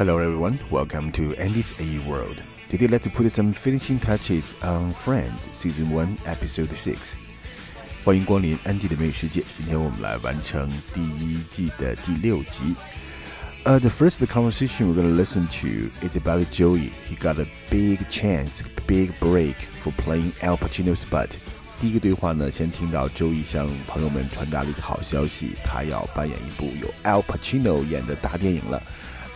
Hello everyone, welcome to Andy's AE World. Today let's put some finishing touches on Friends Season 1 Episode 6. 欢迎光临安迪的美食界，今天我们来完成第一季的第六集。Uh, the first conversation we're going to listen to is about Joey. He got a big chance, big break for playing Al Pacino's butt. 第一个对话呢，先听到 Joey 向朋友们传达了一个好消息，他要扮演一部由 Al Pacino 演的大电影了。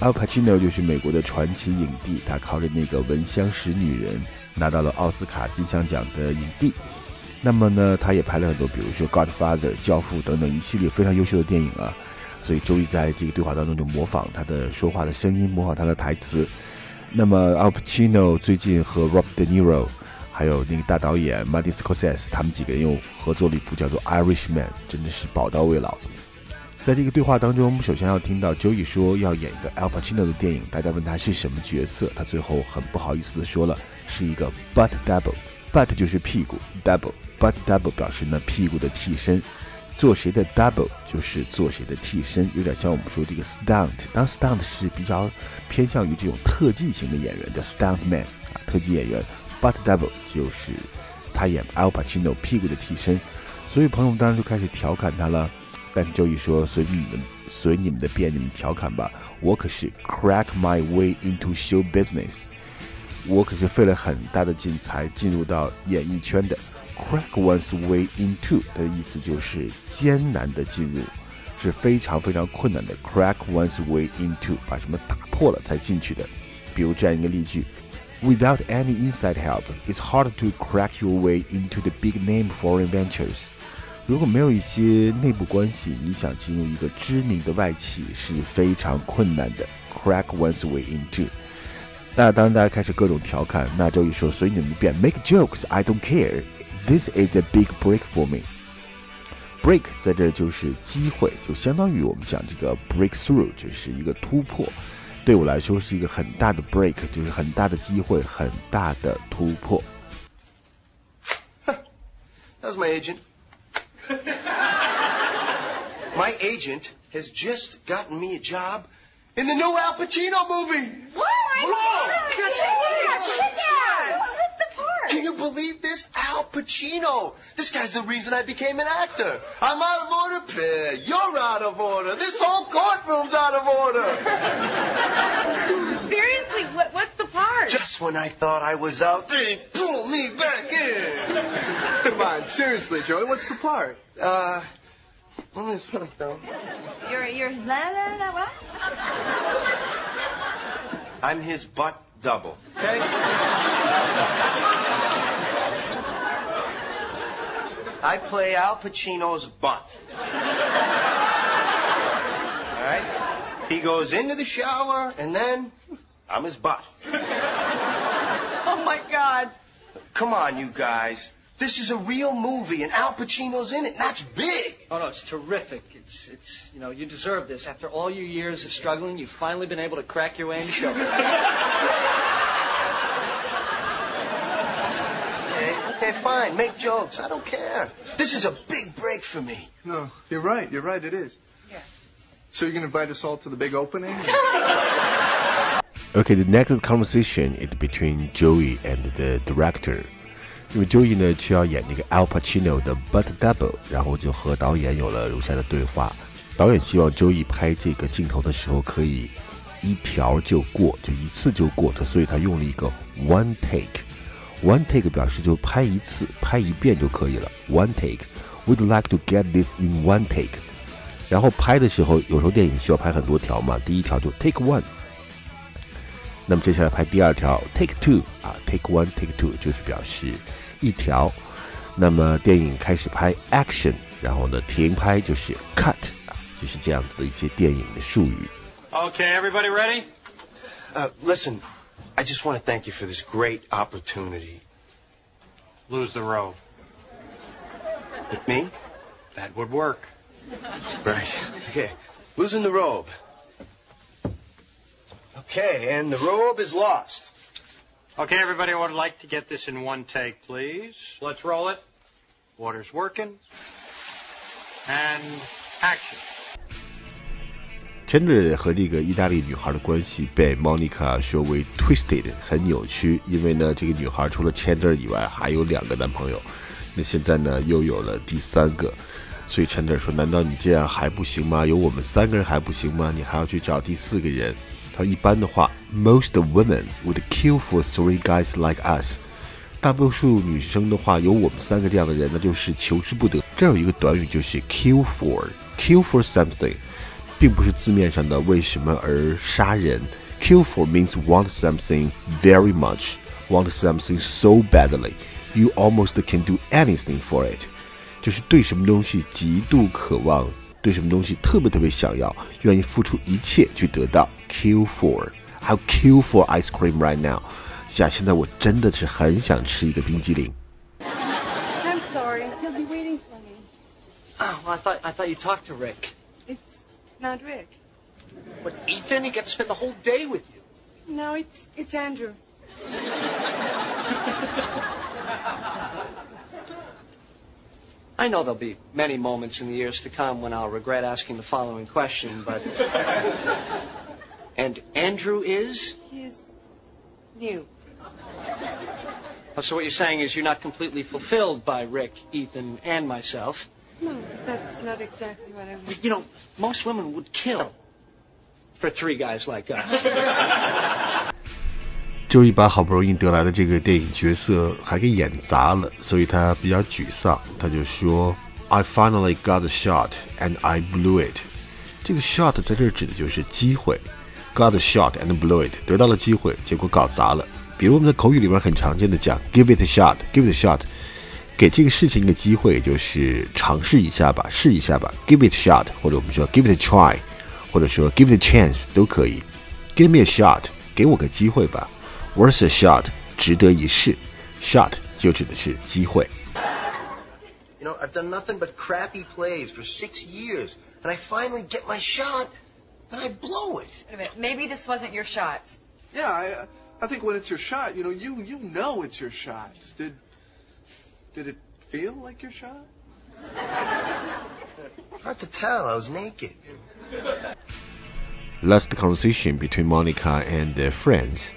Al Pacino 就是美国的传奇影帝，他靠着那个《闻香识女人》拿到了奥斯卡金像奖的影帝。那么呢，他也拍了很多，比如说《Godfather》教父等等一系列非常优秀的电影啊。所以周一在这个对话当中就模仿他的说话的声音，模仿他的台词。那么 Al Pacino 最近和 Robert De Niro 还有那个大导演 Martin Scorsese 他们几个人又合作了一部叫做《Irishman》，真的是宝刀未老。在这个对话当中，我们首先要听到 Joey 说要演一个 Al Pacino 的电影，大家问他是什么角色，他最后很不好意思的说了是一个 butt double，butt 就是屁股，double，butt double 表示呢屁股的替身，做谁的 double 就是做谁的替身，有点像我们说这个 stunt，当 stunt 是比较偏向于这种特技型的演员叫 stunt man 啊，特技演员，butt double 就是他演 Al Pacino 屁股的替身，所以朋友们当然就开始调侃他了。但 Joey 说：“随你们，随你们的便，你们调侃吧。我可是 crack my way into show business，我可是费了很大的劲才进入到演艺圈的。Crack one's way into 的意思就是艰难的进入，是非常非常困难的。Crack one's way into 把什么打破了才进去的。比如这样一个例句。” Any inside help, it's hard to crack your way into the big name foreign ventures. 如果没有一些内部关系，你想进入一个知名的外企是非常困难的。Crack one's way into。那当大家开始各种调侃，那周瑜说：“随你们便 make jokes, I don't care. This is a big break for me.” Break 在这就是机会，就相当于我们讲这个 breakthrough，就是一个突破。对我来说是一个很大的 break，就是很大的机会，很大的突破。That's my agent. My agent has just gotten me a job in the new Al Pacino movie. What? Whoa! What's the part? Can you believe this? Al Pacino. This guy's the reason I became an actor. I'm out of order. You're out of order. This whole courtroom's out of order. Seriously, what, what's the part? Just when I thought I was out, they pull me back in. Come on, seriously, Joey, what's the part? Uh, let me put it down. You're, you're, la, la, la, what? I'm his butt double. Okay? I play Al Pacino's butt. All right? He goes into the shower, and then I'm his butt. Oh my God. Come on, you guys. This is a real movie, and Al Pacino's in it. And that's big. Oh no, it's terrific. It's it's you know you deserve this. After all your years of struggling, you've finally been able to crack your way into show. Okay, okay, fine. Make jokes. I don't care. This is a big break for me. No, you're right. You're right. It is. Yeah. So you're gonna invite us all to the big opening? Okay, the next conversation is between Joey and the director，因为 Joey 呢需要演这个 Al Pacino 的 Butt Double，然后就和导演有了如下的对话。导演希望 Joey 拍这个镜头的时候可以一条就过，就一次就过，他所以他用了一个 one take。One take 表示就拍一次，拍一遍就可以了。One take。We'd like to get this in one take。然后拍的时候，有时候电影需要拍很多条嘛，第一条就 take one。那么接下来拍第二条 take two 啊，take one take two 就是表示一条。那么电影开始拍 action，然后呢停拍就是 cut 啊，就是这样子的一些电影的术语。 Okay, everybody ready? Uh, listen, I just want to thank you for this great opportunity. Lose the robe. With me? That would work. Right. Okay. Losing the robe. Okay, and the robe is lost. Okay, everybody, I would like to get this in one take, please. Let's roll it. Water's working. And action. Chandler 和这个意大利女孩的关系被 Monica 说为 twisted，很扭曲，因为呢，这个女孩除了 Chandler 以外还有两个男朋友，那现在呢又有了第三个，所以 Chandler 说：“难道你这样还不行吗？有我们三个人还不行吗？你还要去找第四个人？”他说：“一般的话，most women would kill for three guys like us。”大多数女生的话，有我们三个这样的人，那就是求之不得。这有一个短语，就是 kill for，kill for something。并不是字面上的为什么而杀人。Kill for means want something very much, want something so badly, you almost can do anything for it。就是对什么东西极度渴望， 对什么东西特别特别想要，愿意付出一切去得到。Kill for, I'll kill for ice cream right now。呀，现在我真的是很想吃一个冰激凌。I'm sorry. He'll be waiting for me. Oh, well, I thought I thought you talked to Rick. It's not Rick. But Ethan, he got to spend the whole day with you. No, it's it's Andrew. I know there'll be many moments in the years to come when I'll regret asking the following question, but. and Andrew is? He's new. Oh, so what you're saying is you're not completely fulfilled by Rick, Ethan, and myself. No, that's not exactly what I mean. You know, most women would kill for three guys like us. 周一把好不容易得来的这个电影角色还给演砸了，所以他比较沮丧。他就说：“I finally got a shot and I blew it。”这个 shot 在这儿指的就是机会，got a shot and blew it，得到了机会，结果搞砸了。比如我们的口语里面很常见的讲 “give it a shot”，“give it a shot”，给这个事情一个机会，就是尝试一下吧，试一下吧，“give it a shot”，或者我们说 “give it a try”，或者说 “give it a chance” 都可以。Give me a shot，给我个机会吧。Worth a shot，值得一试。Shot 就指的是机会。 You know, I've done nothing but crappy plays for six years, and I finally get my shot, and I blow it. Wait a minute. Maybe this wasn't your shot. Yeah, I, I think when it's your shot, you know, you you know it's your shot. Did did it feel like your shot? Hard to tell. I was naked. Last conversation between Monica and their friends.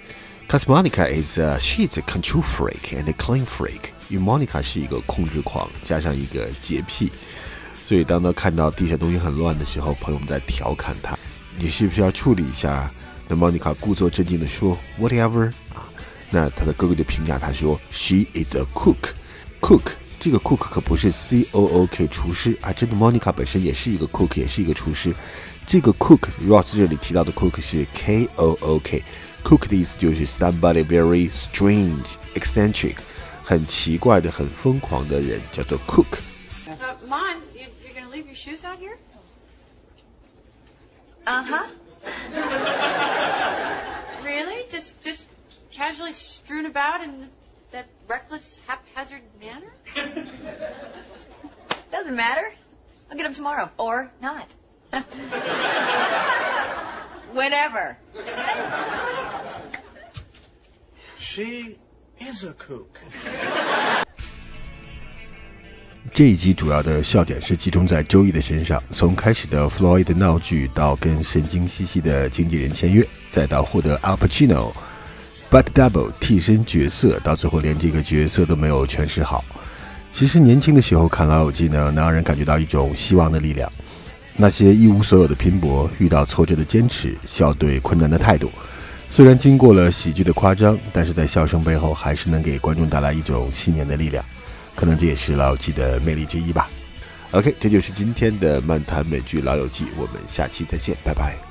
Cause Monica is a, she's a control freak and a clean freak. 因为 Monica 是一个控制狂，加上一个洁癖，所以当他看到地下东西很乱的时候，朋友们在调侃他：“你是不是要处理一下？”那 Monica 故作镇静的说：“Whatever。”啊，那他的哥哥就评价他说：“She is a cook。”Cook 这个 cook 可不是 C O O K 厨师啊，真的 Monica 本身也是一个 cook，也是一个厨师。这个 cook Ross 这里提到的 cook 是 K O O K。Cookies 就是 somebody very strange, eccentric，很奇怪的、很疯狂的人，叫做 Kook。Mom, you, you're gonna leave your shoes out here? Uh huh. really? Just just casually strewn about in that reckless, haphazard manner? Doesn't matter. I'll get them tomorrow or not. Whenever. She is a cook 这一集主要的笑点是集中在周易的身上，从开始的 Floyd 的闹剧，到跟神经兮兮的经纪人签约，再到获得 Al Pacino、But Double 替身角色，到最后连这个角色都没有诠释好。其实年轻的时候看《老友记》呢，能让人感觉到一种希望的力量。那些一无所有的拼搏，遇到挫折的坚持，笑对困难的态度，虽然经过了喜剧的夸张，但是在笑声背后，还是能给观众带来一种信念的力量。可能这也是《老友记》的魅力之一吧。OK，这就是今天的漫谈美剧《老友记》，我们下期再见，拜拜。